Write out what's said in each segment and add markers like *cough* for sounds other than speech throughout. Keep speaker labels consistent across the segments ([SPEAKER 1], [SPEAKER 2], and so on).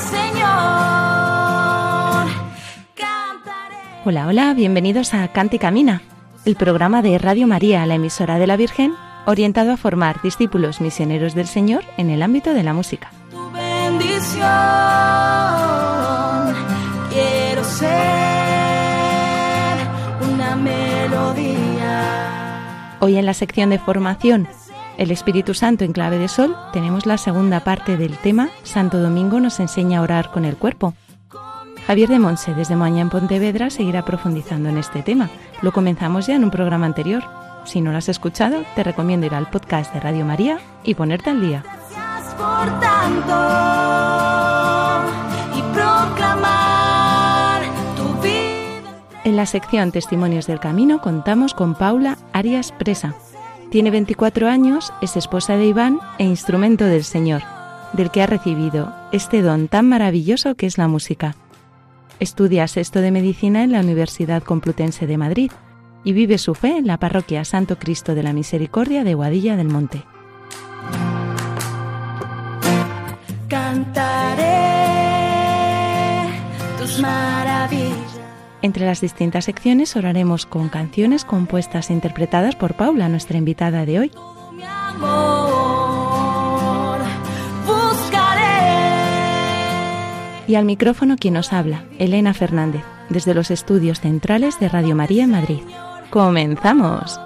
[SPEAKER 1] Señor.
[SPEAKER 2] Hola, hola, bienvenidos a Cante y Camina, el programa de Radio María, la emisora de la Virgen, orientado a formar discípulos misioneros del Señor en el ámbito de la música.
[SPEAKER 1] Tu bendición, quiero ser una melodía.
[SPEAKER 2] Hoy en la sección de formación, el Espíritu Santo en clave de sol, tenemos la segunda parte del tema Santo Domingo nos enseña a orar con el cuerpo. Javier de Monse, desde Moaña en Pontevedra, seguirá profundizando en este tema. Lo comenzamos ya en un programa anterior. Si no lo has escuchado, te recomiendo ir al podcast de Radio María y ponerte al día.
[SPEAKER 1] Gracias por tanto y proclamar tu vida.
[SPEAKER 2] En la sección Testimonios del Camino contamos con Paula Arias Presa. Tiene 24 años, es esposa de Iván e instrumento del Señor, del que ha recibido este don tan maravilloso que es la música. Estudia sexto de medicina en la Universidad Complutense de Madrid y vive su fe en la parroquia Santo Cristo de la Misericordia de Guadilla del Monte.
[SPEAKER 1] Cantaré tus maravillas.
[SPEAKER 2] Entre las distintas secciones oraremos con canciones compuestas e interpretadas por Paula, nuestra invitada de hoy. Y al micrófono quien nos habla, Elena Fernández, desde los estudios centrales de Radio María en Madrid. ¡Comenzamos!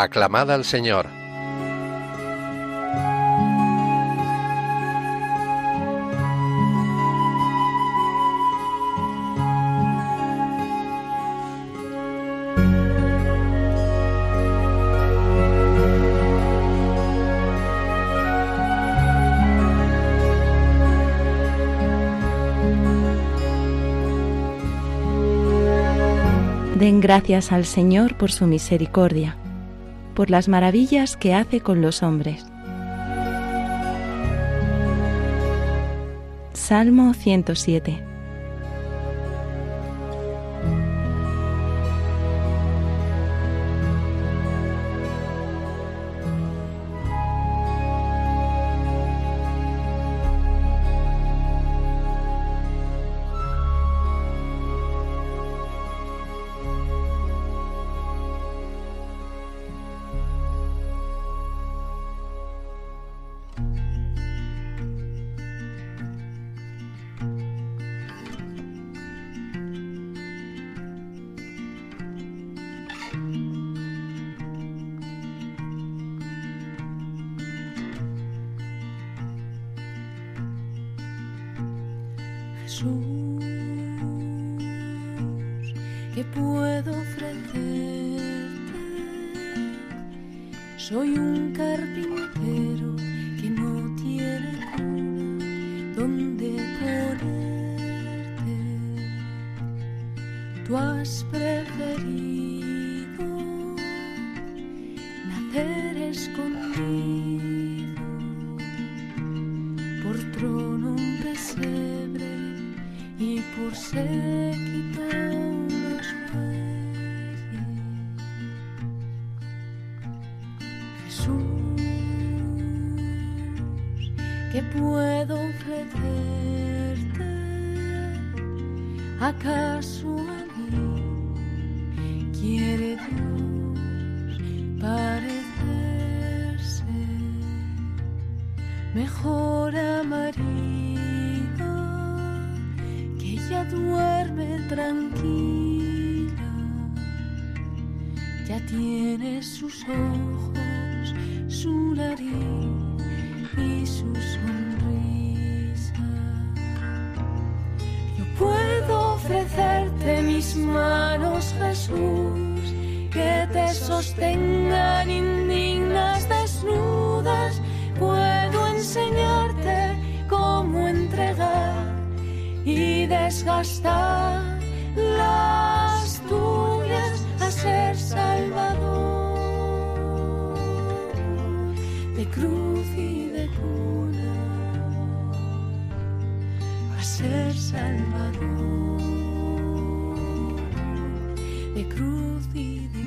[SPEAKER 3] Aclamad al Señor.
[SPEAKER 2] Den gracias al Señor por su misericordia, por las maravillas que hace con los hombres. Salmo 107
[SPEAKER 1] Jesús,
[SPEAKER 3] ¿qué puedo ofrecerte? Soy un carpintero que no tiene cuna donde ponerte. Tú has cruz y de cuna a ser salvador. De cruz y de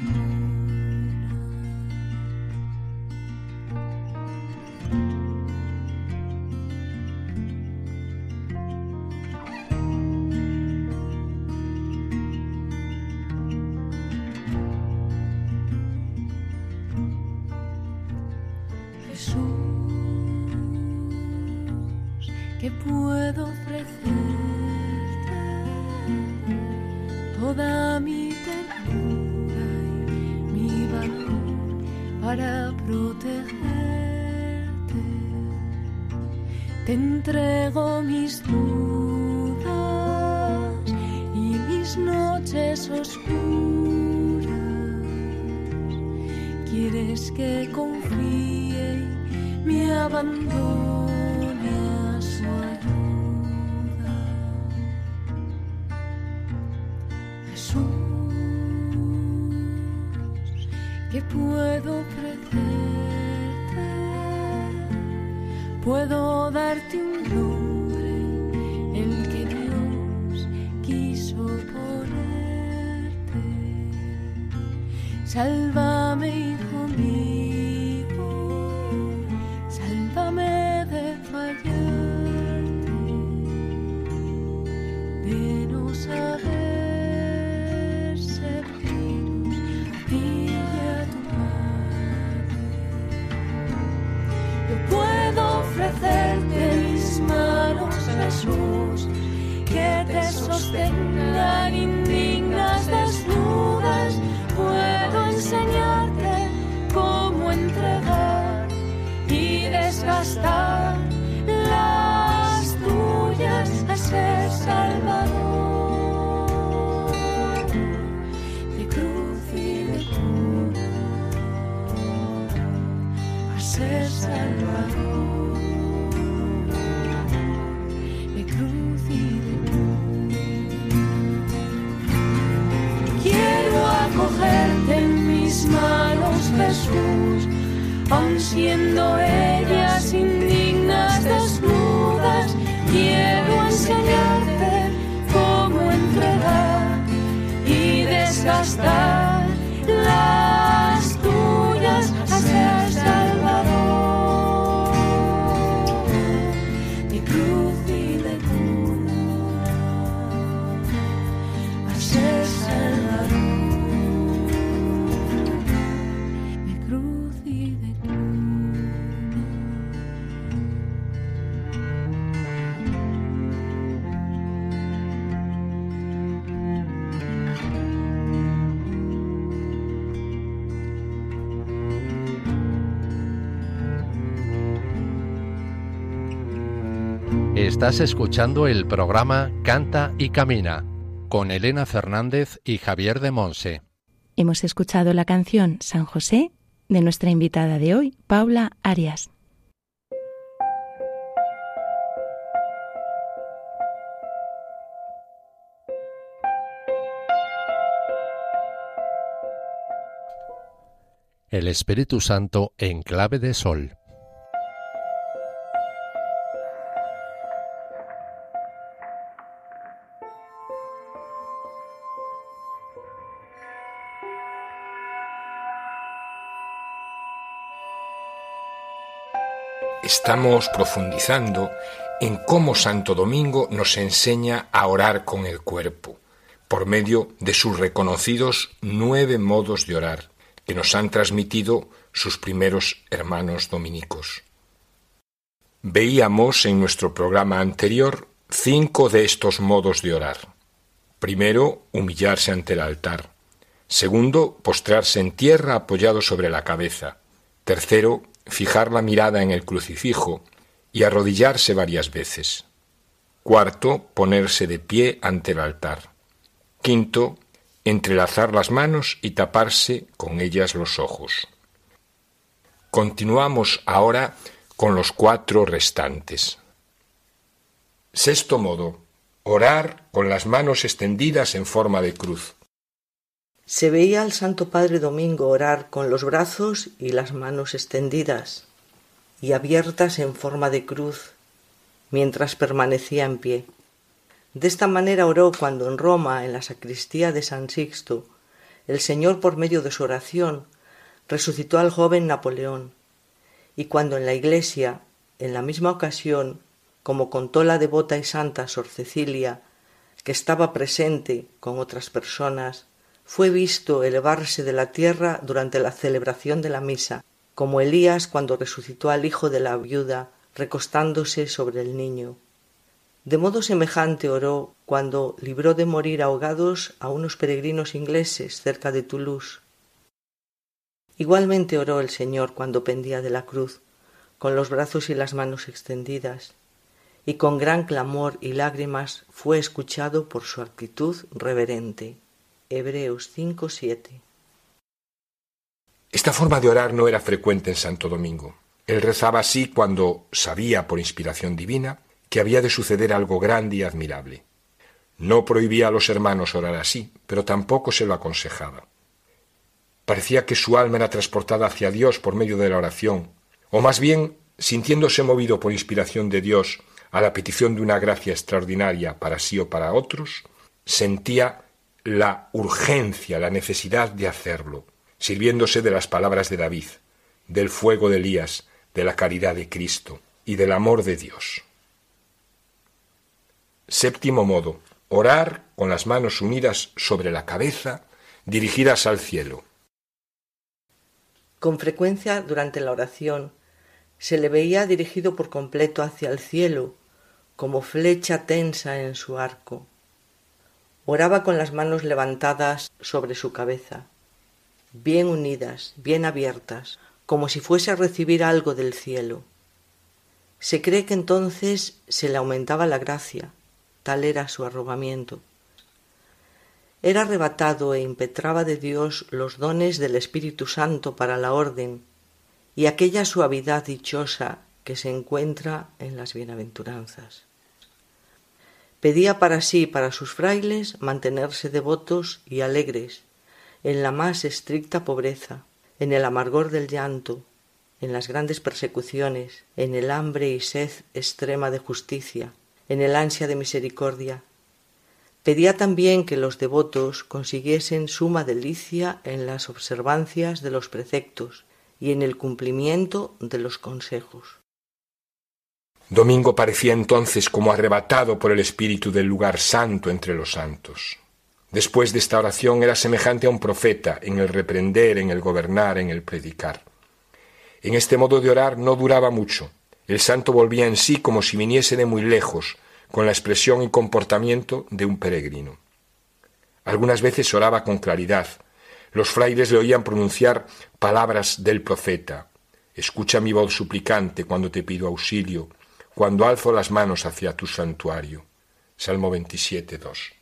[SPEAKER 3] than I.
[SPEAKER 4] Estás escuchando el programa Canta y Camina con Elena Fernández y Javier de Monse.
[SPEAKER 2] Hemos escuchado la canción San José de nuestra invitada de hoy, Paula Arias.
[SPEAKER 4] El Espíritu Santo en clave de sol.
[SPEAKER 5] Estamos profundizando en cómo Santo Domingo nos enseña a orar con el cuerpo, por medio de sus reconocidos nueve modos de orar que nos han transmitido sus primeros hermanos dominicos. Veíamos en nuestro programa anterior cinco de estos modos de orar. Primero, humillarse ante el altar. Segundo, postrarse en tierra apoyado sobre la cabeza. Tercero, fijar la mirada en el crucifijo y arrodillarse varias veces. Cuarto, ponerse de pie ante el altar. Quinto, entrelazar las manos y taparse con ellas los ojos. Continuamos ahora con los cuatro restantes. Sexto modo, orar con las manos extendidas en forma de cruz.
[SPEAKER 6] Se veía al Santo Padre Domingo orar con los brazos y las manos extendidas y abiertas en forma de cruz mientras permanecía en pie. De esta manera oró cuando en Roma, en la sacristía de San Sixto, el Señor por medio de su oración resucitó al joven Napoleón, y cuando en la iglesia, en la misma ocasión, como contó la devota y santa Sor Cecilia, que estaba presente con otras personas, fue visto elevarse de la tierra durante la celebración de la misa, como Elías cuando resucitó al hijo de la viuda recostándose sobre el niño. De modo semejante oró cuando libró de morir ahogados a unos peregrinos ingleses cerca de Toulouse. Igualmente oró el Señor cuando pendía de la cruz, con los brazos y las manos extendidas, y con gran clamor y lágrimas fue escuchado por su actitud reverente. Hebreos 5:7
[SPEAKER 5] Esta forma de orar no era frecuente en Santo Domingo. Él rezaba así cuando sabía por inspiración divina que había de suceder algo grande y admirable. No prohibía a los hermanos orar así, pero tampoco se lo aconsejaba. Parecía que su alma era transportada hacia Dios por medio de la oración, o más bien, sintiéndose movido por inspiración de Dios a la petición de una gracia extraordinaria para sí o para otros, sentía la urgencia, la necesidad de hacerlo, sirviéndose de las palabras de David, del fuego de Elías, de la caridad de Cristo y del amor de Dios. Séptimo modo, orar con las manos unidas sobre la cabeza, dirigidas al cielo.
[SPEAKER 6] Con frecuencia durante la oración se le veía dirigido por completo hacia el cielo, como flecha tensa en su arco. Oraba con las manos levantadas sobre su cabeza, bien unidas, bien abiertas, como si fuese a recibir algo del cielo. Se cree que entonces se le aumentaba la gracia, tal era su arrobamiento. Era arrebatado e impetraba de Dios los dones del Espíritu Santo para la orden y aquella suavidad dichosa que se encuentra en las bienaventuranzas. Pedía para sí y para sus frailes mantenerse devotos y alegres en la más estricta pobreza, en el amargor del llanto, en las grandes persecuciones, en el hambre y sed extrema de justicia, en el ansia de misericordia. Pedía también que los devotos consiguiesen suma delicia en las observancias de los preceptos y en el cumplimiento de los consejos.
[SPEAKER 5] Domingo parecía entonces como arrebatado por el espíritu del lugar santo entre los santos. Después de esta oración era semejante a un profeta en el reprender, en el gobernar, en el predicar. En este modo de orar no duraba mucho. El santo volvía en sí como si viniese de muy lejos, con la expresión y comportamiento de un peregrino. Algunas veces oraba con claridad. Los frailes le oían pronunciar palabras del profeta. Escucha mi voz suplicante cuando te pido auxilio, cuando alzo las manos hacia tu santuario. Salmo 27, 2.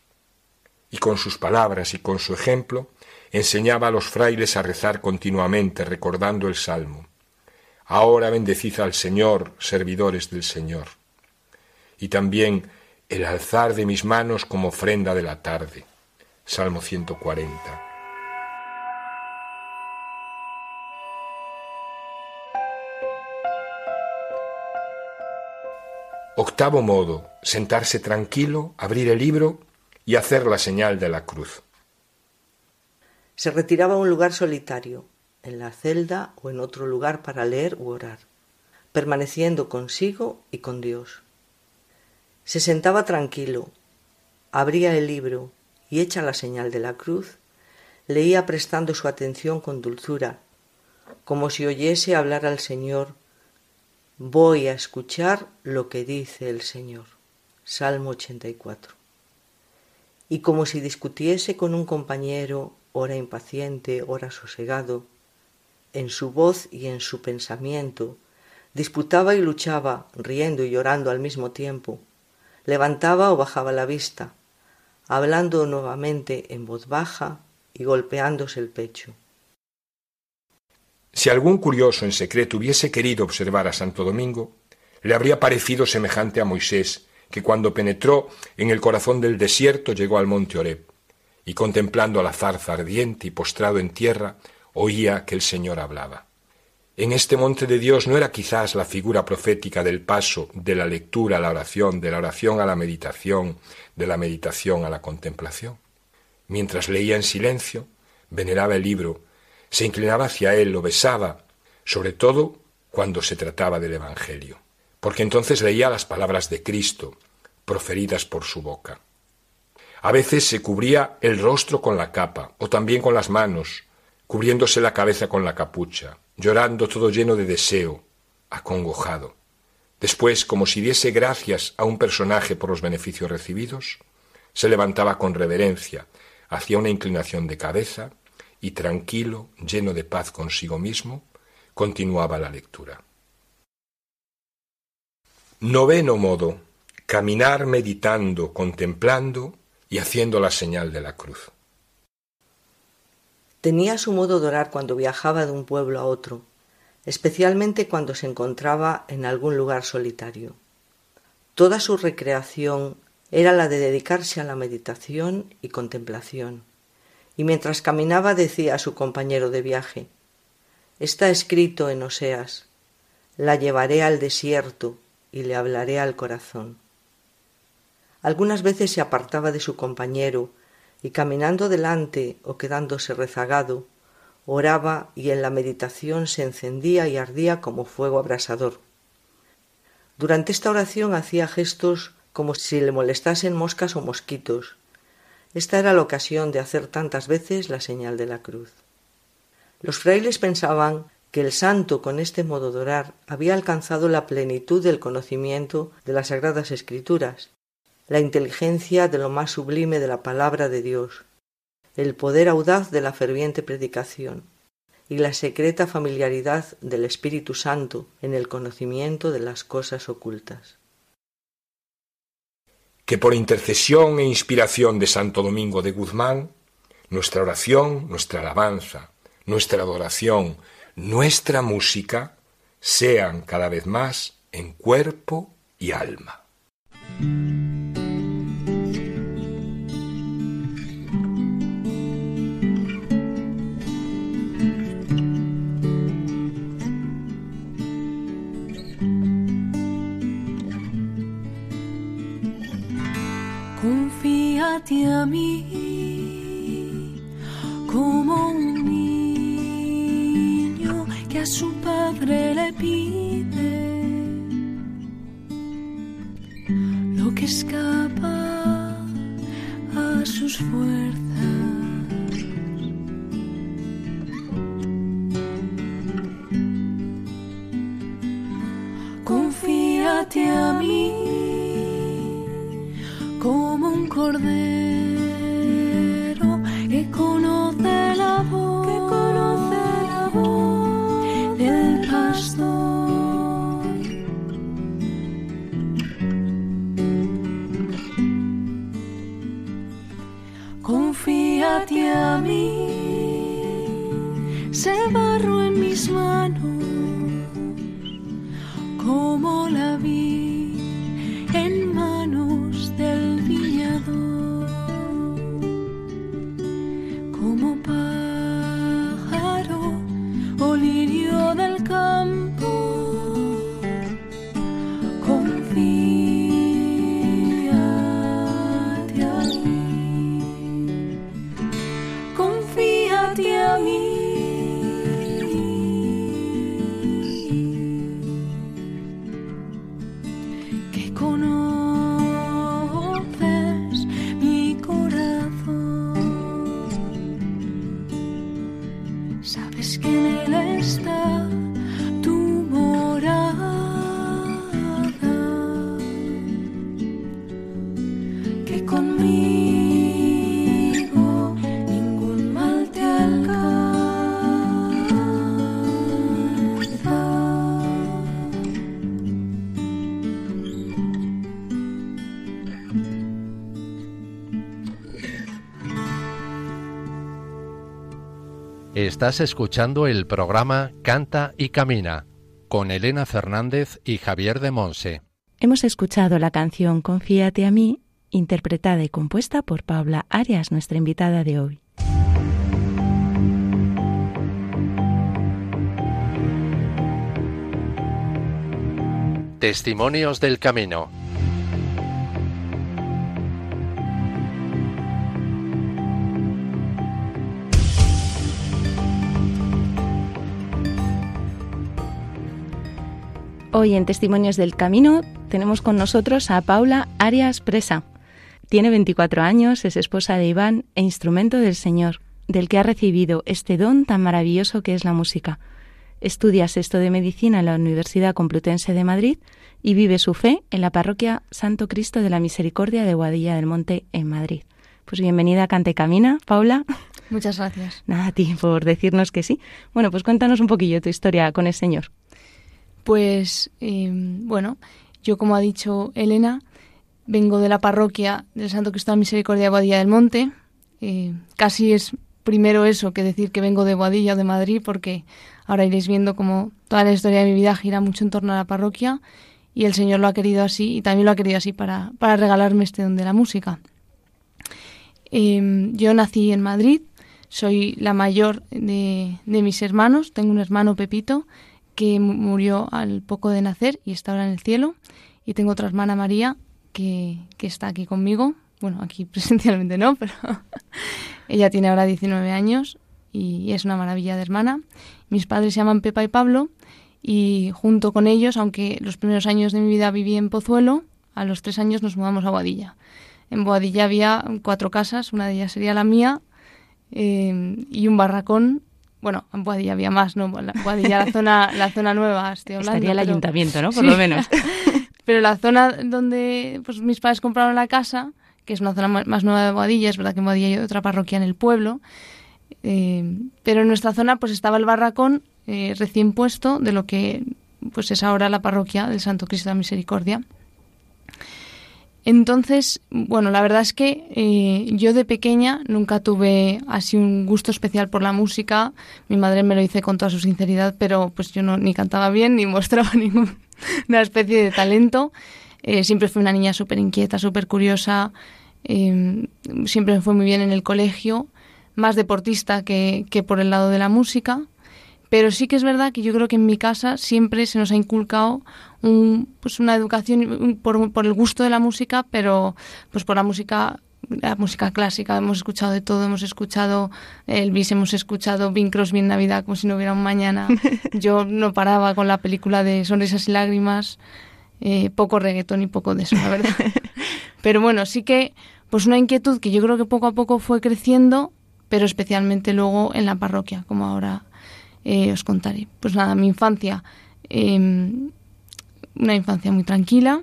[SPEAKER 5] y con sus palabras y con su ejemplo enseñaba a los frailes a rezar continuamente recordando el Salmo. Ahora bendecid al Señor, servidores del Señor. Y también el alzar de mis manos como ofrenda de la tarde. Salmo 140. Octavo modo, sentarse tranquilo, abrir el libro y hacer la señal de la cruz.
[SPEAKER 6] Se retiraba a un lugar solitario, en la celda o en otro lugar para leer u orar, permaneciendo consigo y con Dios. Se sentaba tranquilo, abría el libro y hecha la señal de la cruz, leía prestando su atención con dulzura, como si oyese hablar al Señor Voy a escuchar lo que dice el Señor. Salmo 84. Y como si discutiese con un compañero, ora impaciente, ora sosegado, en su voz y en su pensamiento, disputaba y luchaba, riendo y llorando al mismo tiempo, levantaba o bajaba la vista, hablando nuevamente en voz baja y golpeándose el pecho.
[SPEAKER 5] Si algún curioso en secreto hubiese querido observar a Santo Domingo, le habría parecido semejante a Moisés, que cuando penetró en el corazón del desierto llegó al monte Oreb, y contemplando a la zarza ardiente y postrado en tierra, oía que el Señor hablaba. En este monte de Dios no era quizás la figura profética del paso de la lectura a la oración, de la oración a la meditación, de la meditación a la contemplación. Mientras leía en silencio, veneraba el libro se inclinaba hacia él, lo besaba, sobre todo cuando se trataba del Evangelio, porque entonces leía las palabras de Cristo, proferidas por su boca. A veces se cubría el rostro con la capa, o también con las manos, cubriéndose la cabeza con la capucha, llorando todo lleno de deseo, acongojado. Después, como si diese gracias a un personaje por los beneficios recibidos, se levantaba con reverencia, hacía una inclinación de cabeza, y tranquilo, lleno de paz consigo mismo, continuaba la lectura. Noveno modo, caminar meditando, contemplando y haciendo la señal de la cruz.
[SPEAKER 6] Tenía su modo de orar cuando viajaba de un pueblo a otro, especialmente cuando se encontraba en algún lugar solitario. Toda su recreación era la de dedicarse a la meditación y contemplación y mientras caminaba decía a su compañero de viaje Está escrito en Oseas La llevaré al desierto y le hablaré al corazón. Algunas veces se apartaba de su compañero y caminando delante o quedándose rezagado, oraba y en la meditación se encendía y ardía como fuego abrasador. Durante esta oración hacía gestos como si le molestasen moscas o mosquitos, esta era la ocasión de hacer tantas veces la señal de la cruz. Los frailes pensaban que el santo con este modo de orar había alcanzado la plenitud del conocimiento de las sagradas escrituras, la inteligencia de lo más sublime de la palabra de Dios, el poder audaz de la ferviente predicación y la secreta familiaridad del Espíritu Santo en el conocimiento de las cosas ocultas
[SPEAKER 5] que por intercesión e inspiración de Santo Domingo de Guzmán, nuestra oración, nuestra alabanza, nuestra adoración, nuestra música sean cada vez más en cuerpo y alma.
[SPEAKER 3] A mí como un niño que a su padre le pide lo que escapa a sus fuerzas. Confíate a mí cordero que conoce la voz, que conoce la voz del pastor. que a mí se barro en mis manos
[SPEAKER 4] Estás escuchando el programa Canta y Camina con Elena Fernández y Javier de Monse.
[SPEAKER 2] Hemos escuchado la canción Confíate a mí, interpretada y compuesta por Paula Arias, nuestra invitada de hoy.
[SPEAKER 4] Testimonios del Camino.
[SPEAKER 2] Hoy en Testimonios del Camino tenemos con nosotros a Paula Arias Presa. Tiene 24 años, es esposa de Iván e instrumento del Señor, del que ha recibido este don tan maravilloso que es la música. Estudia sexto de medicina en la Universidad Complutense de Madrid y vive su fe en la parroquia Santo Cristo de la Misericordia de Guadilla del Monte en Madrid. Pues bienvenida a Cante Camina, Paula.
[SPEAKER 7] Muchas gracias.
[SPEAKER 2] Nada a ti por decirnos que sí. Bueno, pues cuéntanos un poquillo tu historia con el Señor.
[SPEAKER 7] Pues eh, bueno, yo como ha dicho Elena, vengo de la parroquia del Santo Cristo de Misericordia de Boadilla del Monte. Eh, casi es primero eso que decir que vengo de Boadilla o de Madrid, porque ahora iréis viendo como toda la historia de mi vida gira mucho en torno a la parroquia y el Señor lo ha querido así y también lo ha querido así para, para regalarme este don de la música. Eh, yo nací en Madrid, soy la mayor de, de mis hermanos, tengo un hermano Pepito que murió al poco de nacer y está ahora en el cielo. Y tengo otra hermana María que, que está aquí conmigo. Bueno, aquí *laughs* presencialmente no, pero *laughs* ella tiene ahora 19 años y es una maravilla de hermana. Mis padres se llaman Pepa y Pablo y junto con ellos, aunque los primeros años de mi vida viví en Pozuelo, a los tres años nos mudamos a Boadilla. En Boadilla había cuatro casas, una de ellas sería la mía eh, y un barracón bueno, en Boadilla había más, ¿no? La, Boadilla, la zona, la zona nueva, estoy hablando.
[SPEAKER 2] Estaría el
[SPEAKER 7] pero...
[SPEAKER 2] ayuntamiento, ¿no? Por
[SPEAKER 7] Sí.
[SPEAKER 2] lo menos. *laughs*
[SPEAKER 7] pero la zona donde pues, mis padres compraron la casa, que es una zona más nueva de Boadilla, es verdad que en Boadilla hay otra parroquia en el pueblo, eh, pero en nuestra zona pues estaba el barracón eh, recién puesto de lo que pues es ahora la parroquia del Santo Cristo de la Misericordia. Entonces, bueno, la verdad es que eh, yo de pequeña nunca tuve así un gusto especial por la música. Mi madre me lo dice con toda su sinceridad, pero pues yo no ni cantaba bien ni *laughs* mostraba ninguna especie de talento. Eh, siempre fui una niña súper inquieta, súper curiosa. eh, siempre me fue muy bien en el colegio, más deportista que, que por el lado de la música. Pero sí que es verdad que yo creo que en mi casa siempre se nos ha inculcado un, pues una educación por, por el gusto de la música, pero pues por la música la música clásica. Hemos escuchado de todo, hemos escuchado Elvis, hemos escuchado Bing Crosby en Navidad como si no hubiera un mañana. *laughs* Yo no paraba con la película de Sonrisas y Lágrimas. Eh, poco reggaetón y poco de eso, la verdad. *laughs* Pero bueno, sí que pues una inquietud que yo creo que poco a poco fue creciendo, pero especialmente luego en la parroquia, como ahora eh, os contaré. Pues nada, mi infancia, eh, una infancia muy tranquila,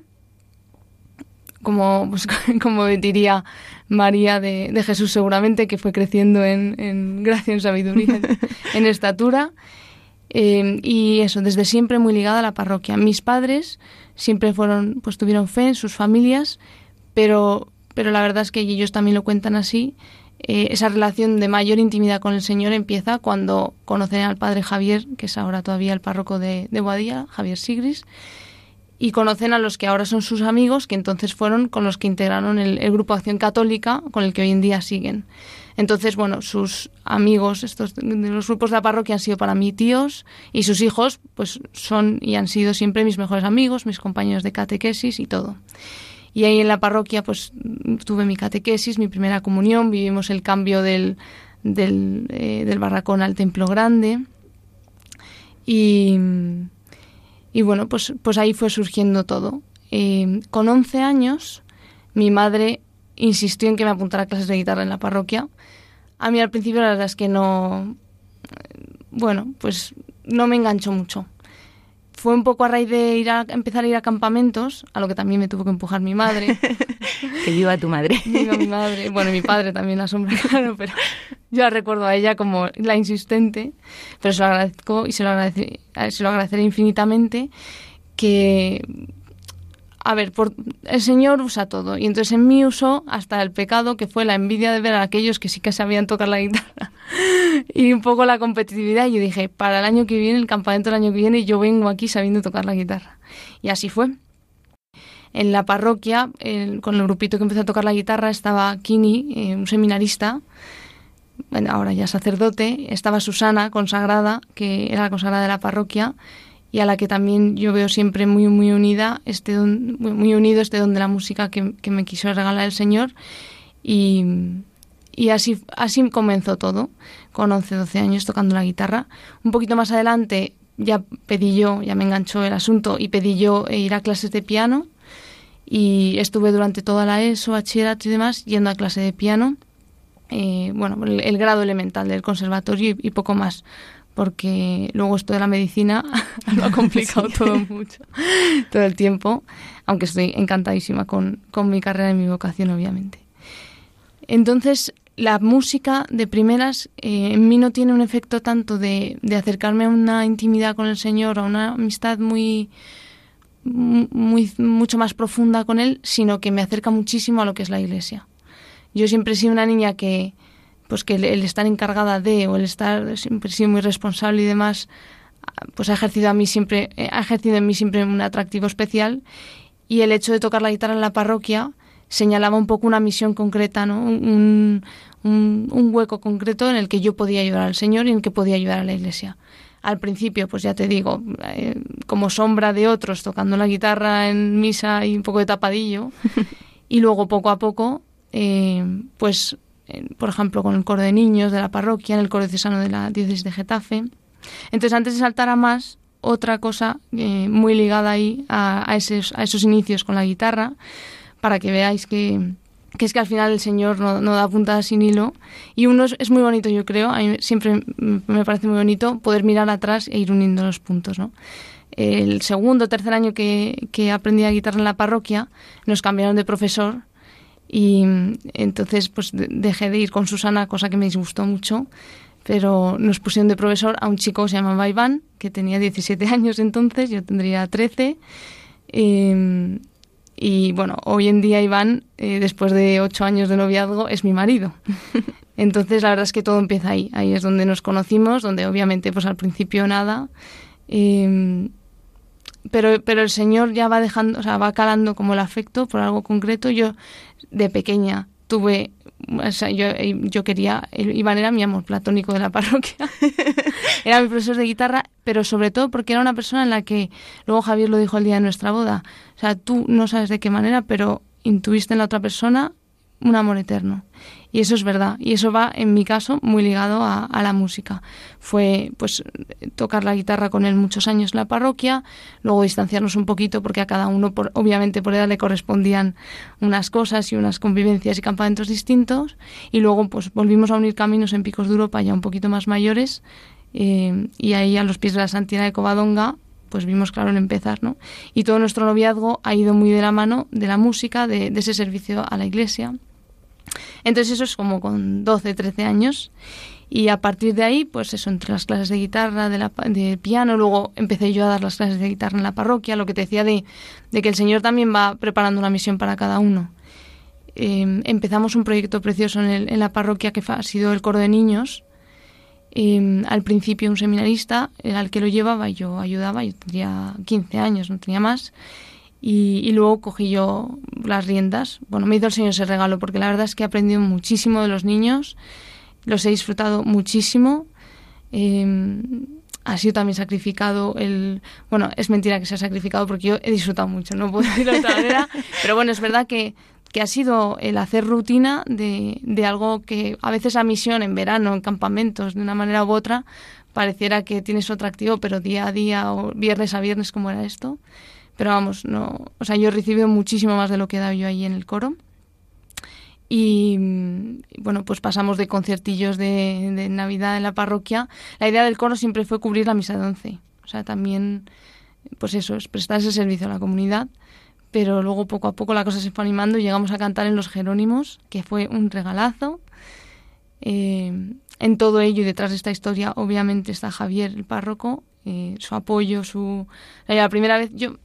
[SPEAKER 7] como, pues, *laughs* como diría María de, de Jesús seguramente, que fue creciendo en, en gracia, en sabiduría, en, *laughs* estatura. Eh, y eso, desde siempre muy ligada a la parroquia. Mis padres siempre fueron, pues tuvieron fe en sus familias, pero, pero la verdad es que ellos también lo cuentan así. eh, esa relación de mayor intimidad con el Señor empieza cuando conocen al padre Javier, que es ahora todavía el párroco de, de Boadilla, Javier Sigris, y conocen a los que ahora son sus amigos, que entonces fueron con los que integraron el, el Grupo Acción Católica, con el que hoy en día siguen. Entonces, bueno, sus amigos, estos de los grupos de la parroquia han sido para mí tíos y sus hijos, pues son y han sido siempre mis mejores amigos, mis compañeros de catequesis y todo. Y ahí en la parroquia, pues tuve mi catequesis, mi primera comunión, vivimos el cambio del, del, eh, del barracón al templo grande. Y, y bueno, pues, pues ahí fue surgiendo todo. Eh, con 11 años, mi madre insistió en que me apuntara a clases de guitarra en la parroquia. A mí al principio la verdad es que no, bueno, pues no me enganchó mucho. Fue un poco a raíz de ir a, empezar a ir a campamentos, a lo que también me tuvo que empujar mi madre. *laughs*
[SPEAKER 2] que viva tu madre. *laughs*
[SPEAKER 7] Viva mi madre. Bueno, mi padre también la sombra, *laughs* claro, pero yo la recuerdo a ella como la insistente, pero se lo agradezco y se lo, agradece, se lo agradeceré infinitamente que a ver, por, el Señor usa todo. Y entonces en mí usó hasta el pecado, que fue la envidia de ver a aquellos que sí que sabían tocar la guitarra. *laughs* y un poco la competitividad. Y yo dije, para el año que viene, el campamento del año que viene, yo vengo aquí sabiendo tocar la guitarra. Y así fue. En la parroquia, con el grupito que empezó a tocar la guitarra, estaba Kini, eh, un seminarista, bueno, ahora ya sacerdote, estaba Susana, consagrada, que era la consagrada de la parroquia, y a la que también yo veo siempre muy muy unida este don, muy unido este don de la música que, que me quiso regalar el Señor. Y, y, así así comenzó todo. Con 11 12 años tocando la guitarra. Un poquito más adelante ya pedí yo ya me enganchó el asunto y pedí yo ir a clases de piano. Y estuve durante toda la ESO bachillerato y demás yendo a clase de piano eh, bueno el, el, grado elemental del conservatorio y, y poco más porque luego esto de la medicina *laughs* lo ha complicado *laughs* sí. todo mucho, todo el tiempo, aunque estoy encantadísima con, con mi carrera y mi vocación, obviamente. Entonces, la música de primeras eh, en mí no tiene un efecto tanto de, de, acercarme a una intimidad con el Señor, a una amistad muy, muy, mucho más profunda con Él, sino que me acerca muchísimo a lo que es la iglesia. Yo siempre he sido una niña que, pues que el, el, estar encargada de o el estar siempre sido muy responsable y demás pues ha ejercido a mí siempre ha ejercido en mí siempre un atractivo especial. Y el hecho de tocar la guitarra en la parroquia señalaba un poco una misión concreta no un, un, un hueco concreto en el que yo podía ayudar al Señor y en el que podía ayudar a la Iglesia. Al principio, pues ya te digo, eh, como sombra de otros, tocando la guitarra en misa y un poco de tapadillo. *laughs* y luego, poco a poco, eh, pues por ejemplo, con el coro de niños de la parroquia, en el coro cesano de la diócesis de Getafe. Entonces, antes de saltar a más, otra cosa eh, muy ligada ahí a, esos, a esos inicios con la guitarra, para que veáis que, que es que al final el Señor no, no da puntadas sin hilo. Y uno es, muy bonito, yo creo, a siempre me parece muy bonito poder mirar atrás e ir uniendo los puntos, ¿no? El segundo o tercer año que, que aprendí a guitarra en la parroquia, nos cambiaron de profesor y entonces pues dejé de ir con Susana, cosa que me disgustó mucho, pero nos pusieron de profesor a un chico que se llamaba Iván, que tenía 17 *laughs* años entonces, yo tendría 13. Eh, y bueno, hoy en día Iván, eh, después de 8 años de noviazgo, es mi marido. *laughs* Entonces la verdad es que todo empieza ahí, ahí es donde nos conocimos, donde obviamente pues al principio nada. Eh, pero, pero el Señor ya va dejando, o sea, va calando como el afecto por algo concreto. Yo de pequeña tuve, o sea, yo, yo quería, Iván era mi amor platónico de la *laughs* parroquia, era mi profesor de guitarra, pero sobre todo porque era una persona en la que, luego Javier lo dijo el día de nuestra boda, o sea, tú no sabes de qué manera, pero intuiste en la otra persona un amor eterno. Y eso es verdad. Y eso va, en mi caso, muy ligado a, la música. Fue, pues, tocar la guitarra con él muchos años en la parroquia, luego distanciarnos un poquito porque a cada uno, por, obviamente, por edad le correspondían unas cosas y unas convivencias y campamentos distintos. Y luego, pues, volvimos a unir caminos en Picos de Europa ya un poquito más mayores. Eh, y ahí, a los pies de la Santina de Covadonga, pues vimos claro el empezar, ¿no? Y todo nuestro noviazgo ha ido muy de la mano de la música, de ese servicio a la iglesia. Entonces eso es como con 12, 13 años. Y a partir de ahí, pues eso, entre las clases de guitarra, de, la, de piano, luego empecé yo a dar las clases de guitarra en la parroquia, lo que te decía de, de que el Señor también va preparando una misión para cada uno. eh, empezamos un proyecto precioso en, el- en la parroquia que ha sido el coro de niños. Eh, al principio un seminarista el que lo llevaba y yo ayudaba, yo tendría 15 años, no tenía más. Y, luego cogí yo las riendas. Bueno, me hizo el Señor ese regalo porque la verdad es que he aprendido muchísimo de los niños, los he disfrutado muchísimo. Eh, ha sido también sacrificado el... Bueno, es mentira que sea sacrificado porque yo he disfrutado mucho, no puedo *laughs* decirlo de otra manera. Pero bueno, es verdad que, que ha sido el hacer rutina de, de algo que a veces a misión en verano, en campamentos, de una manera u otra, pareciera que tienes otro activo, pero día a día o viernes a viernes como era esto. Pero vamos, no, o sea, yo he recibido muchísimo más de lo que he dado yo ahí en el coro. Y mm, bueno, pues pasamos de conciertillos de, Navidad en la parroquia. La idea del coro siempre fue cubrir la misa de once. O sea, también, pues eso, es prestar ese servicio a la comunidad. Pero luego poco a poco la cosa se fue animando y llegamos a cantar en los Jerónimos, que fue un regalazo. Eh, en todo ello y detrás de esta historia, obviamente, está Javier, el párroco, eh, su apoyo, su... La primera vez, yo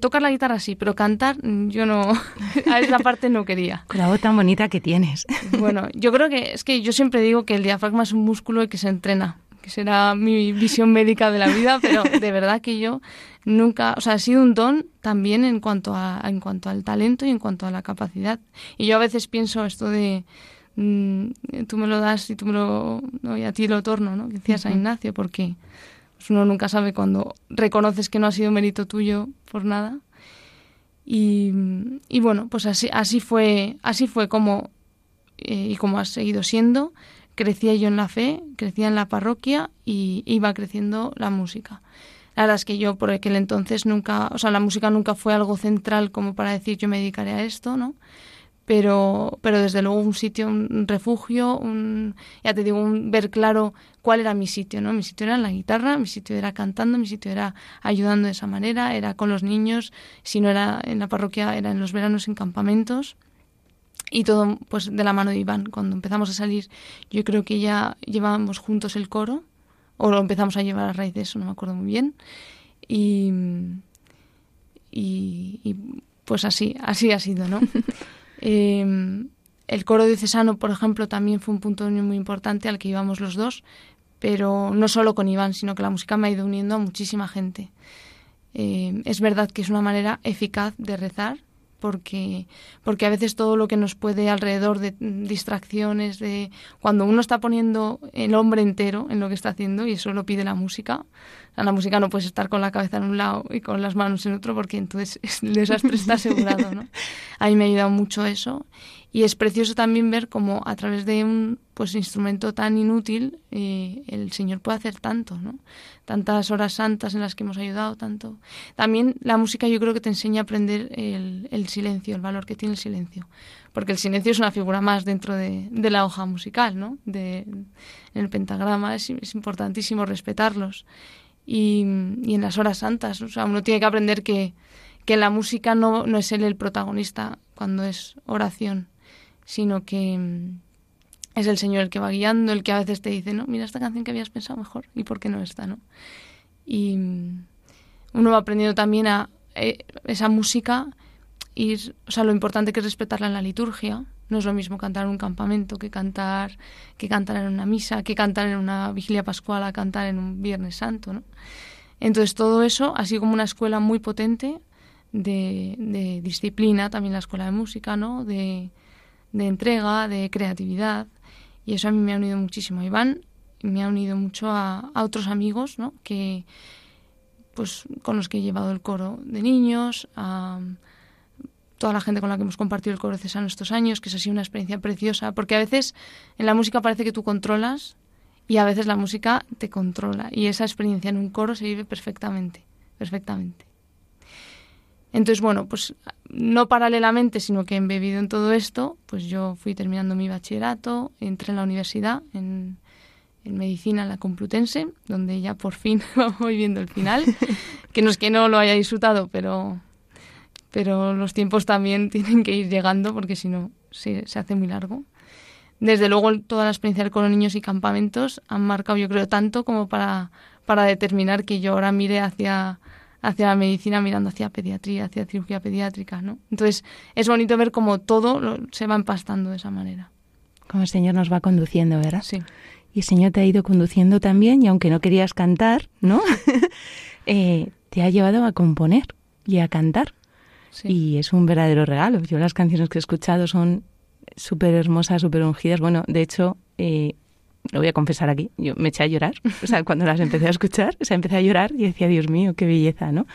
[SPEAKER 7] tocar la guitarra sí, pero cantar mm, yo no, *laughs* a esa parte no quería.
[SPEAKER 2] Con la voz tan bonita que tienes. *laughs*
[SPEAKER 7] Bueno, yo creo que es que yo siempre digo que el diafragma es un músculo que se entrena, que será mi visión médica de la vida, pero de verdad que yo nunca, o sea, ha sido un don también en cuanto a en cuanto al talento y en cuanto a la capacidad. Y yo a veces pienso esto de mm, tú me lo das y tú me lo no, y a ti lo torno, ¿no? Que decía San Ignacio, porque uno nunca sabe cuando reconoces que no ha sido mérito tuyo por nada. Y, y bueno, pues así, así fue, así fue como eh, y como ha seguido siendo, crecía yo en la fe, crecía en la parroquia y iba creciendo la música. La verdad es que yo por aquel entonces nunca, o sea, la música nunca fue algo central como para decir yo me dedicaré a esto, ¿no? Pero, pero desde luego un sitio, un refugio, un, ya te digo, un ver claro cuál era mi sitio, ¿no? Mi sitio era la guitarra, mi sitio era cantando, mi sitio era ayudando de esa manera, era con los niños, si no era en la parroquia, era en los veranos en campamentos y todo pues de la mano de Iván. Cuando empezamos a salir, yo creo que ya llevábamos juntos el coro, o lo empezamos a llevar a raíz de eso, no me acuerdo muy bien. Y, y, y, pues así, así ha sido, ¿no? *laughs* eh, el coro diocesano, por ejemplo, también fue un punto de unión muy importante al que íbamos los dos, pero no solo con Iván, sino que la música me ha ido uniendo a muchísima gente. Eh, es verdad que es una manera eficaz de rezar, porque, porque a veces todo lo que nos puede alrededor de distracciones, de cuando uno está poniendo el hombre entero en lo que está haciendo, y eso lo pide la música, la música no puedes estar con la cabeza en un lado y con las manos en otro, porque entonces *laughs* el desastre está asegurado. ¿no? *laughs* A mí me ha ayudado mucho eso. Y es precioso también ver cómo a través de un pues instrumento tan inútil eh, el Señor puede hacer tanto, ¿no? Tantas horas santas en las que hemos ayudado, tanto. También la música yo creo que te enseña a aprender el, el silencio, el valor que tiene el silencio. Porque el silencio es una figura más dentro de, de la hoja musical, ¿no? De, en el pentagrama es, es importantísimo respetarlos. Y, y, en las horas santas, o sea, uno tiene que aprender que, que la música no, no es él el protagonista cuando es oración sino que es el Señor el que va guiando, el que a veces te dice, no, mira esta canción que habías pensado mejor, ¿y por qué no está, no? Y uno va aprendiendo también a eh, esa música, ir, o sea, lo importante que es respetarla en la liturgia. No es lo mismo cantar en un campamento que cantar, que cantar en una misa, que cantar en una vigilia pascual, a cantar en un Viernes Santo, ¿no? Entonces todo eso, así como una escuela muy potente de, de disciplina, también la escuela de música, ¿no? De, de entrega, de creatividad. Y eso a mí me ha unido muchísimo a Iván, me ha unido mucho a, a, otros amigos, ¿no? Que, pues, con los que he llevado el coro de niños, a toda la gente con la que hemos compartido el coro cesano estos años, que es así una experiencia preciosa, porque a veces en la música parece que tú controlas y a veces la música te controla. Y esa experiencia en un coro se vive perfectamente, perfectamente. Entonces, bueno, pues no paralelamente, sino que embebido en todo esto, pues yo fui terminando mi bachillerato, entré en la universidad, en, en medicina en la Complutense, donde ya por fin *laughs* voy viendo el final, que no es que no lo haya disfrutado, pero, pero los tiempos también *laughs* tienen que ir llegando, porque si no se, se hace muy largo. Desde luego, toda la experiencia con los niños y campamentos han marcado, yo creo, tanto como para, para determinar que yo ahora mire hacia hacia la medicina mirando hacia pediatría, hacia cirugía pediátrica, ¿no? Entonces es bonito ver cómo todo lo- se va empastando de esa manera.
[SPEAKER 2] Como el Señor nos va conduciendo, ¿verdad?
[SPEAKER 7] Sí.
[SPEAKER 2] Y el Señor te ha ido conduciendo también y aunque no querías cantar, ¿no? *laughs* Eh, te ha llevado a componer y a cantar.
[SPEAKER 7] Sí.
[SPEAKER 2] Y es un verdadero regalo. Yo las canciones que he escuchado son súper hermosas, súper ungidas. Bueno, de hecho, eh, lo voy a confesar aquí, yo me eché a llorar. *laughs* O sea, cuando las empecé a escuchar, o sea, empecé a llorar y decía, Dios mío, qué belleza, ¿no?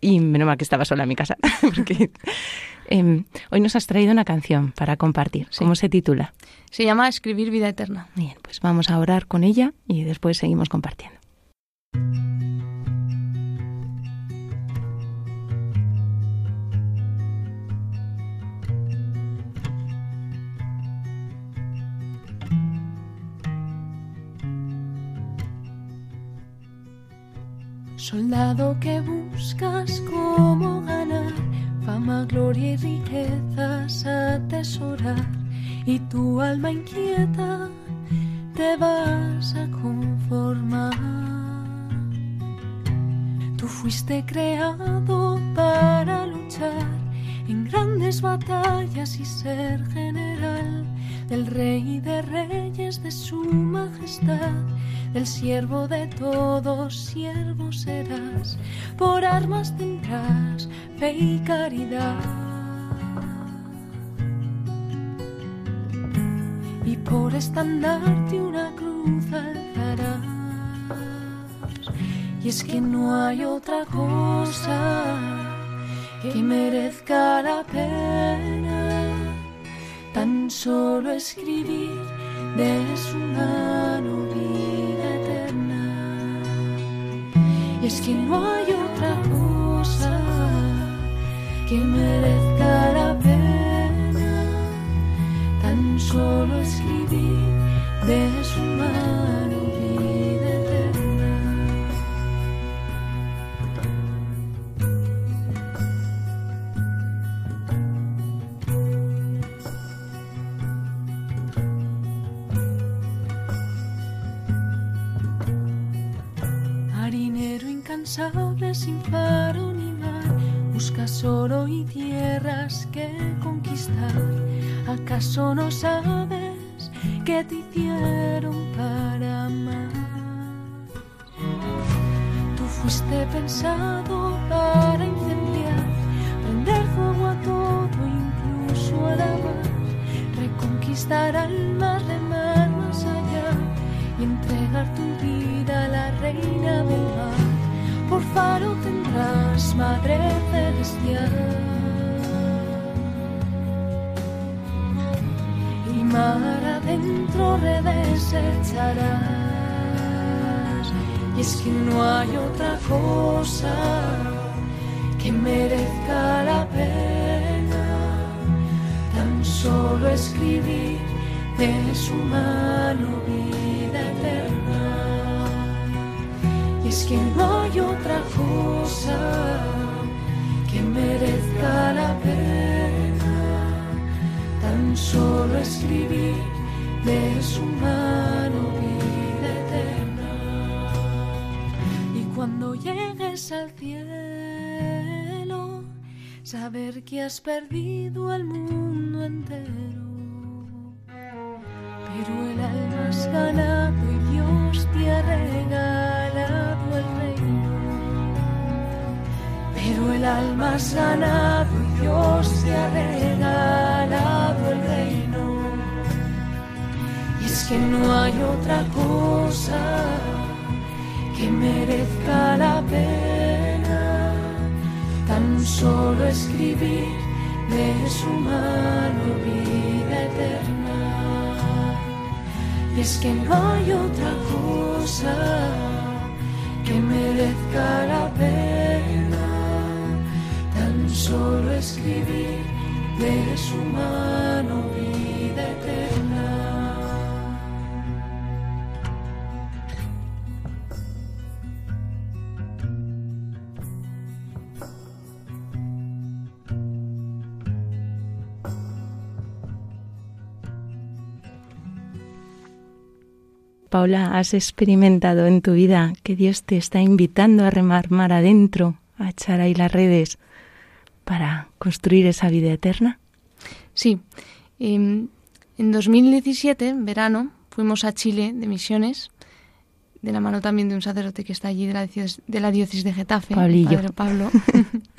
[SPEAKER 2] Y menos mal que estaba sola en mi casa. *laughs* Porque em, hoy nos has traído una canción para compartir.
[SPEAKER 7] Sí.
[SPEAKER 2] ¿Cómo se titula?
[SPEAKER 7] Se llama Escribir vida eterna.
[SPEAKER 2] Bien, pues vamos a orar con ella y después seguimos compartiendo.
[SPEAKER 3] Soldado que buscas cómo ganar fama, gloria y riquezas atesorar, y tu alma inquieta te vas a conformar. Tú fuiste creado para luchar en grandes batallas y ser general del Rey de Reyes, de su majestad, del siervo de todos, siervo serás, por armas tendrás fe y caridad. Y por estandarte una cruz alzarás. Y es que no hay otra cosa que merezca la pena tan solo escribir de su mano Y es que no hay otra cosa que merezca la pena. Tan solo escribir de su mano Incansable sin faro ni mar, buscas oro y tierras que conquistar. ¿Acaso no sabes que te hicieron para amar? Tú fuiste pensado para incendiar, prender fuego a todo, incluso a la mar, reconquistar almas, faro tendrás, Madre Celestial. Y mar adentro redesecharás. Y es que no hay otra cosa que merezca la pena tan solo escribir de su mano vida eterna. Es que no hay otra cosa que merezca la pena tan solo escribir de su mano vida eterna. Y cuando llegues al cielo, saber que has perdido el mundo entero. Pero el alma has ganado y Dios te ha Pero el alma has ganado y Dios te ha regalado el reino. Y es que no hay otra cosa que merezca la pena tan solo escribir de su mano vida eterna. Y es que no hay otra cosa que merezca la pena solo escribir de su mano vida eterna.
[SPEAKER 2] Paula, ¿has experimentado en tu vida que Dios te está invitando a remar mar adentro a echar ahí las redes para construir esa vida eterna?
[SPEAKER 7] Sí. Em, en 2017, en verano, fuimos a Chile de misiones, de la mano también de un sacerdote que está allí de la diócesis de, la diócesis de Getafe, Padre Pablo.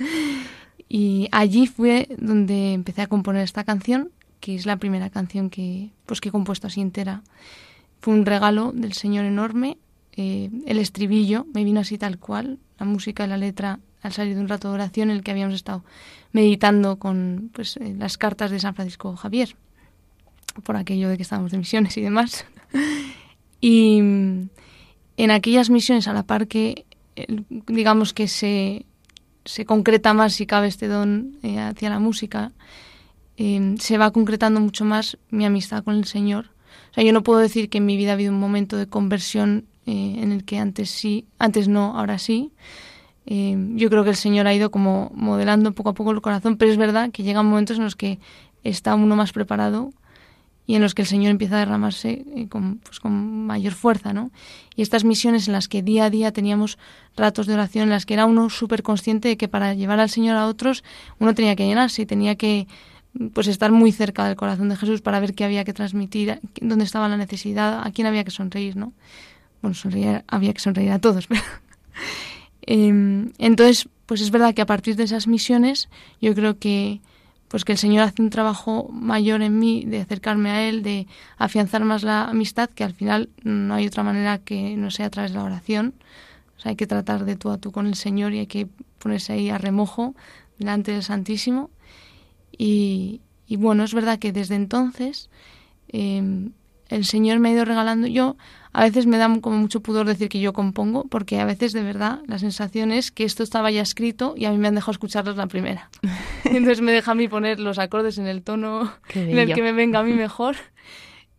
[SPEAKER 7] *laughs* y allí fue donde empecé a componer esta canción, que es la primera canción que, pues, que he compuesto así entera. Fue un regalo del Señor enorme. Eh, el estribillo me vino así tal cual, la música y la letra al salir de un rato de oración en el que habíamos estado meditando con pues, eh, las cartas de San Francisco Javier, por aquello de que estábamos de misiones y demás. *laughs* y en aquellas misiones, a la par que, digamos que se, se concreta más, si cabe, este don eh, hacia la música, eh, se va concretando mucho más mi amistad con el Señor. O sea, yo no puedo decir que en mi vida ha habido un momento de conversión en el que antes sí, antes no, ahora sí, eh, yo creo que el Señor ha ido como modelando poco a poco el corazón, pero es verdad que llegan momentos en los que está uno más preparado y en los que el Señor empieza a derramarse eh, con, pues, con mayor fuerza, ¿no? Y estas misiones en las que día a día teníamos ratos de oración, en las que era uno súper consciente de que para llevar al Señor a otros uno tenía que llenarse y tenía que pues estar muy cerca del corazón de Jesús para ver qué había que transmitir, dónde estaba la necesidad, a quién había que sonreír, ¿no? Bueno, sonreír, había que sonreír a todos, *laughs* pero Em, entonces, pues es verdad que a partir de esas misiones, yo creo que pues que el Señor hace un trabajo mayor en mí de acercarme a Él, de afianzar más la amistad, que al final no hay otra manera que no sea a través de la oración. O sea, hay que tratar de tú a tú con el Señor y hay que ponerse ahí a remojo delante del Santísimo. Y, bueno, es verdad que desde entonces em, el Señor me ha ido regalando. Yo a veces me da como mucho pudor decir que yo compongo, porque a veces de verdad la sensación es que esto estaba ya escrito y a mí me han dejado escucharlos la primera. *laughs* Entonces me deja a mí poner los acordes en el tono en el que me venga a mí mejor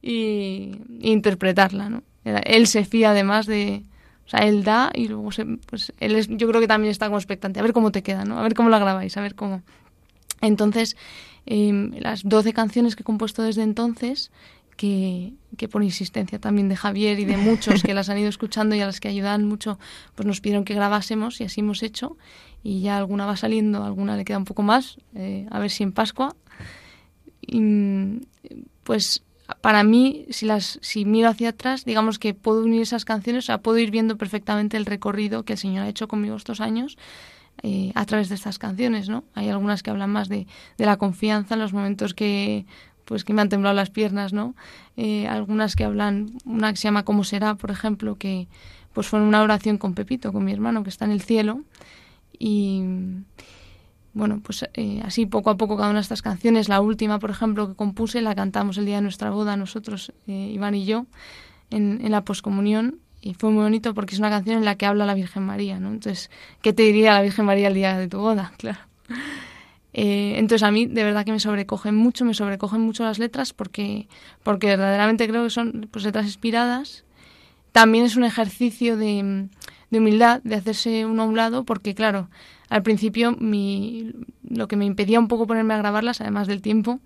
[SPEAKER 7] y, interpretarla, ¿no? Él se fía además de... O sea, él da y luego se, pues él es, yo creo que también está como expectante. A ver cómo te queda, ¿no? A ver cómo la grabáis, a ver cómo... Entonces, eh, las 12 canciones que he compuesto desde entonces que, por insistencia también de Javier y de muchos que las han ido escuchando y a las que ayudan mucho, pues nos pidieron que grabásemos y así hemos hecho. Y ya alguna va saliendo, alguna le queda un poco más, eh, a ver si en Pascua. Y, pues para mí, si, las, si miro hacia atrás, digamos que puedo unir esas canciones, o sea, puedo ir viendo perfectamente el recorrido que el Señor ha hecho conmigo estos años eh, a través de estas canciones, ¿no? Hay algunas que hablan más de, de la confianza en los momentos que pues que me han temblado las piernas, ¿no? Eh, algunas que hablan, una que se llama ¿Cómo será?, por ejemplo, que pues fue una oración con Pepito, con mi hermano, que está en el cielo. Y bueno, pues eh, así poco a poco cada una de estas canciones, la última, por ejemplo, que compuse, la cantamos el día de nuestra boda nosotros, eh, Iván y yo, en, en la poscomunión. Y fue muy bonito porque es una canción en la que habla la Virgen María, ¿no? Entonces, ¿qué te diría la Virgen María el día de tu boda? *laughs* Claro. Eh, entonces a mí de verdad que me sobrecogen mucho, me sobrecogen mucho las letras porque, porque verdaderamente creo que son pues, letras inspiradas. También es un ejercicio de, de humildad, de hacerse uno a un lado, porque claro, al principio mi, lo que me impedía un poco ponerme a grabarlas, además del tiempo,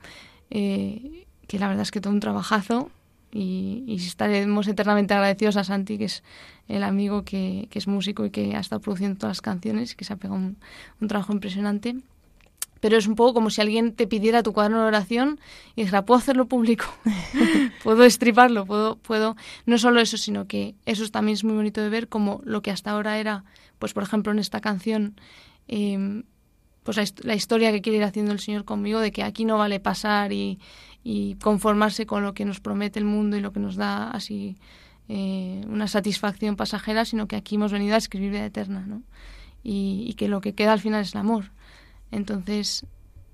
[SPEAKER 7] eh, que la verdad es que todo un trabajazo y, y, estaremos eternamente agradecidos a Santi, que es el amigo que, que, es músico y que ha estado produciendo todas las canciones, que se ha pegado un, un trabajo impresionante pero es un poco como si alguien te pidiera tu cuaderno de oración y dijera, puedo hacerlo público, *laughs* puedo estriparlo, puedo, puedo, no solo eso, sino que eso también es muy bonito de ver como lo que hasta ahora era, pues por ejemplo en esta canción, em, pues la, historia que quiere ir haciendo el Señor conmigo, de que aquí no vale pasar y, y conformarse con lo que nos promete el mundo y lo que nos da así eh, una satisfacción pasajera, sino que aquí hemos venido a escribir vida eterna, ¿no? Y, y que lo que queda al final es el amor entonces,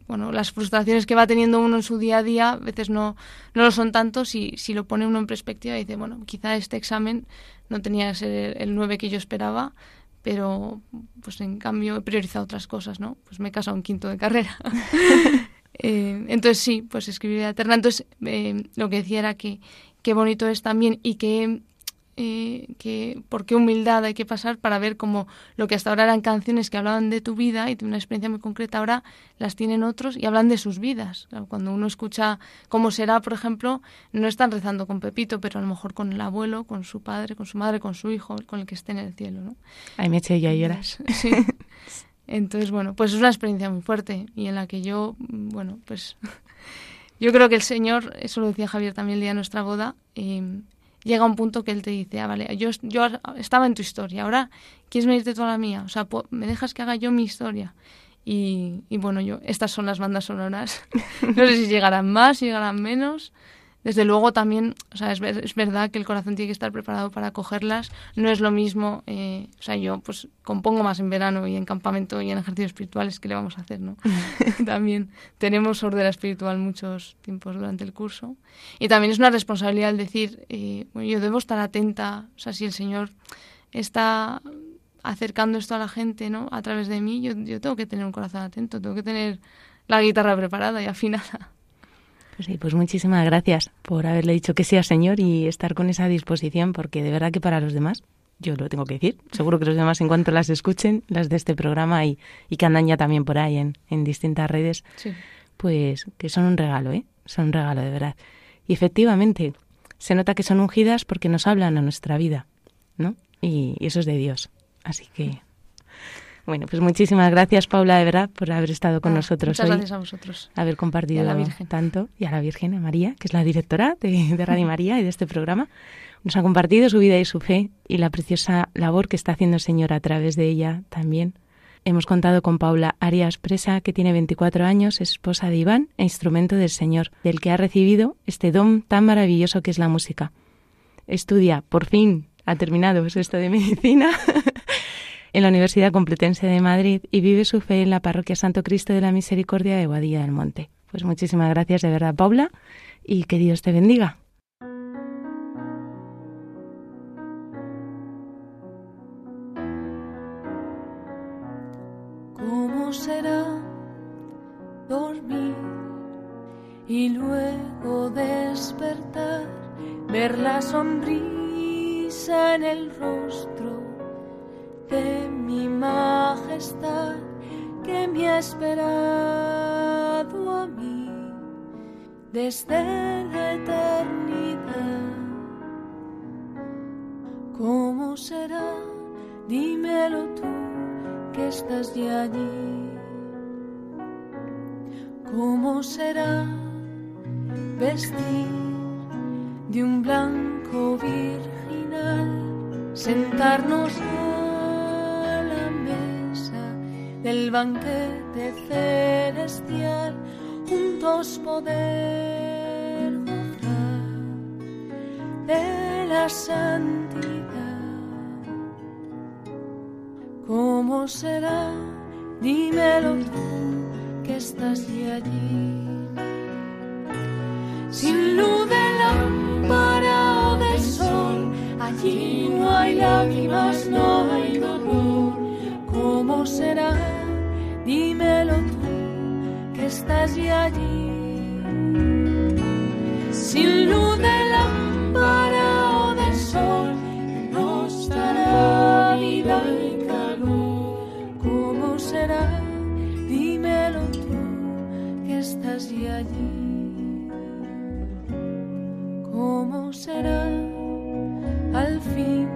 [SPEAKER 7] bueno, las frustraciones que va teniendo uno en su día a día a veces no, no lo son tanto si, si lo pone uno en perspectiva y dice, bueno, quizá este examen no tenía que ser el 9 que yo esperaba, pero pues en cambio he priorizado otras cosas, ¿no? Pues me he casado en quinto de carrera. *laughs* *laughs* eh, entonces sí, pues escribir eterna. Entonces eh, lo que decía era que qué bonito es también y que eh, que por qué humildad hay que pasar para ver cómo lo que hasta ahora eran canciones que hablaban de tu vida y de una experiencia muy concreta, ahora las tienen otros y hablan de sus vidas. cuando uno escucha cómo será, por ejemplo, no están rezando con Pepito, pero a lo mejor con el abuelo, con su padre, con su madre, con su hijo, con el que esté en el cielo. ¿no?
[SPEAKER 2] Ahí me eché ya lloras.
[SPEAKER 7] Sí. Entonces, bueno, pues es una experiencia muy fuerte y en la que yo, bueno, pues yo creo que el Señor, eso lo decía Javier también el día de nuestra boda, eh, llega un punto que Él te dice, ah, vale, yo, yo estaba en tu historia, ahora quieres venirte toda la mía, o sea, me dejas que haga yo mi historia. Y, y bueno, yo, estas son las bandas sonoras. *laughs* no sé si llegarán más, si llegarán menos, desde luego también, o sea, es, es, verdad que el corazón tiene que estar preparado para acogerlas. No es lo mismo, eh, o sea, yo pues compongo más en verano y en campamento y en ejercicios espirituales que le vamos a hacer, ¿no? *laughs* también tenemos sordera espiritual muchos tiempos durante el curso. Y también es una responsabilidad el decir, eh, bueno, yo debo estar atenta, o sea, si el Señor está acercando esto a la gente, ¿no? A través de mí, yo, yo tengo que tener un corazón atento, tengo que tener la guitarra preparada y afinada.
[SPEAKER 2] Pues sí, pues muchísimas gracias por haberle dicho que sea Señor y estar con esa disposición, porque de verdad que para los demás, yo lo tengo que decir, seguro que los demás en cuanto las escuchen, las de este programa y, y que andan ya también por ahí en, en distintas redes, pues que son un regalo, ¿eh? Son un regalo de verdad. Y efectivamente, se nota que son ungidas porque nos hablan a nuestra vida, ¿no? Y, y eso es de Dios. Así que bueno, pues muchísimas gracias, Paula, de verdad, por haber estado con
[SPEAKER 7] ah,
[SPEAKER 2] nosotros
[SPEAKER 7] muchas gracias a vosotros.
[SPEAKER 2] Haber compartido tanto. Y a la Virgen, a María, que es la directora de, de Radio María y de este programa. Nos ha compartido su vida y su fe y la preciosa labor que está haciendo el Señor a través de ella también. Hemos contado con Paula Arias Presa, que tiene 24 años, es esposa de Iván e instrumento del Señor, del que ha recibido este don tan maravilloso que es la música. Estudia, por fin, ha terminado esto de medicina *laughs* en la Universidad Complutense de Madrid y vive su fe en la Parroquia Santo Cristo de la Misericordia de Guadilla del Monte. Pues muchísimas gracias de verdad, Paula, y que Dios te bendiga.
[SPEAKER 3] ¿Cómo será dormir y luego despertar, ver la sonrisa en el rostro? De mi majestad que me ha esperado a mí desde la eternidad. ¿Cómo será? Dímelo tú que estás ya allí. ¿Cómo será vestir de un blanco virginal, sentarnos del banquete celestial, juntos poder gozar de la santidad. ¿Cómo será? Dímelo tú que estás de allí. Sin luz de lámpara o de sol, allí no hay lágrimas, no hay dolor. ¿Cómo será? Dímelo tú que estás ya allí. Sin luz de lámpara o de sol, nos dará vida y calor. ¿Cómo será? Dímelo tú que estás ya allí. ¿Cómo será al fin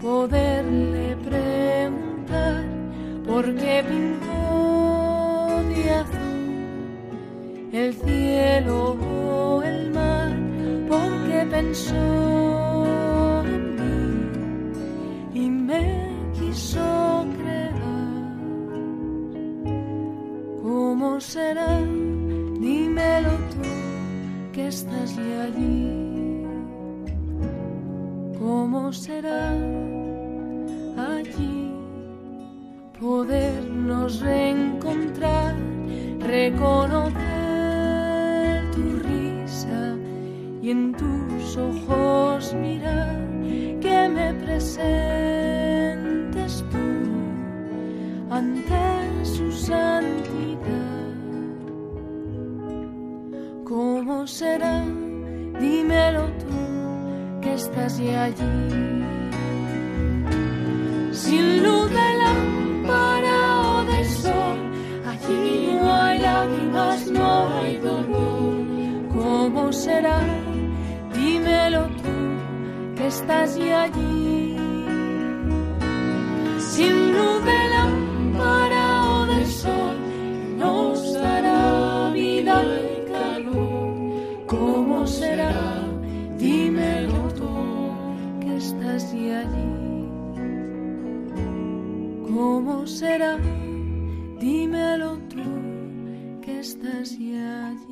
[SPEAKER 3] poderle preguntar? porque pintó el cielo o el mar, porque pensó en mí y me quiso crear. ¿Cómo será? Dímelo tú que estás allí. ¿Cómo será allí? podernos reencontrar, reconocer y en tus ojos mirar que me presentes tú ante su santidad. ¿Cómo será? Dímelo tú que estás ya allí. Sin luz de la para de sol, allí no hay lágrimas, no hay dolor. ¿Cómo será? que estás allí. Sin luz de lámpara o de sol, nos dará vida y calor. ¿Cómo será? Dímelo tú, que estás ya allí. ¿Cómo será? Dímelo tú, que estás allí.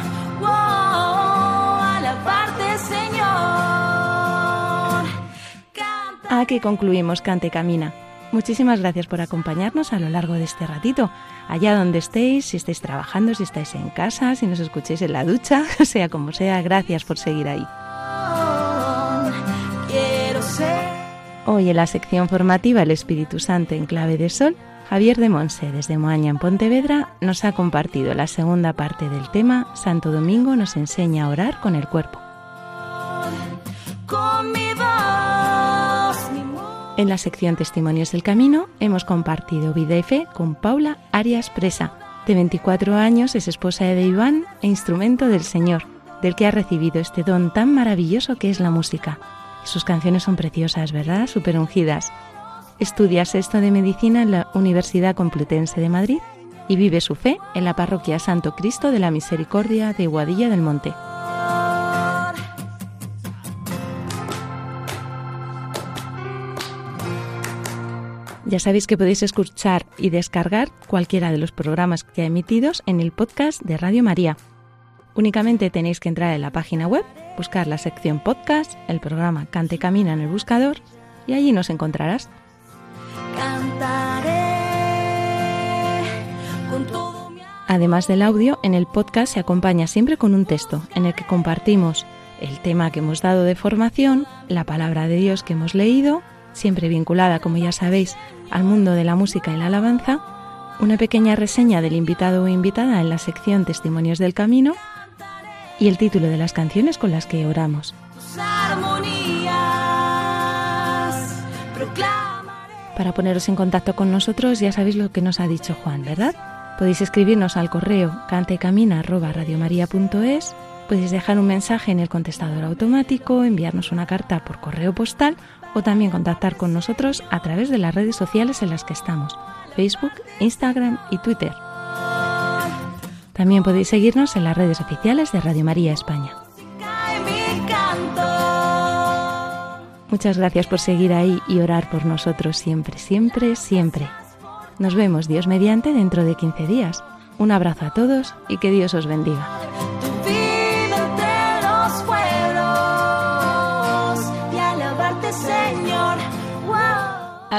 [SPEAKER 2] Aquí concluimos Cante Camina. Muchísimas gracias por acompañarnos a lo largo de este ratito. Allá donde estéis, si estáis trabajando, si estáis en casa, si nos escucháis en la ducha, *laughs* sea como sea, gracias por seguir ahí. Hoy en la sección formativa El Espíritu Santo en clave de sol, Javier de Monse desde Moaña en Pontevedra nos ha compartido la segunda parte del tema Santo Domingo nos enseña a orar con el cuerpo. En la sección Testimonios del Camino hemos compartido vida y fe con Paula Arias Presa. De 24 años es esposa de Iván e instrumento del Señor, del que ha recibido este don tan maravilloso que es la música. Sus canciones son preciosas, ¿verdad? Súper ungidas. Estudia sexto de medicina en la Universidad Complutense de Madrid y vive su fe en la parroquia Santo Cristo de la Misericordia de Guadilla del Monte. Ya sabéis que podéis escuchar y descargar cualquiera de los programas que ha emitidos en el podcast de Radio María. Únicamente tenéis que entrar en la página web, buscar la sección podcast, el programa Cante Camina en el buscador y allí nos encontrarás. Además del audio, en el podcast se acompaña siempre con un texto en el que compartimos el tema que hemos dado de formación, la palabra de Dios que hemos leído, siempre vinculada, como ya sabéis, al mundo de la música y la alabanza, una pequeña reseña del invitado o invitada en la sección Testimonios del Camino y el título de las canciones con las que oramos. Para poneros en contacto con nosotros ya sabéis lo que nos ha dicho Juan, ¿verdad? Podéis escribirnos al correo cantecamina@radiomaria.es, podéis dejar un mensaje en el contestador automático, enviarnos una carta por correo postal o también contactar con nosotros a través de las redes sociales en las que estamos, Facebook, Instagram y Twitter. También podéis seguirnos en las redes oficiales de Radio María España. Muchas gracias por seguir ahí y orar por nosotros siempre, siempre, siempre. Nos vemos Dios mediante dentro de 15 días. Un abrazo a todos y que Dios os bendiga.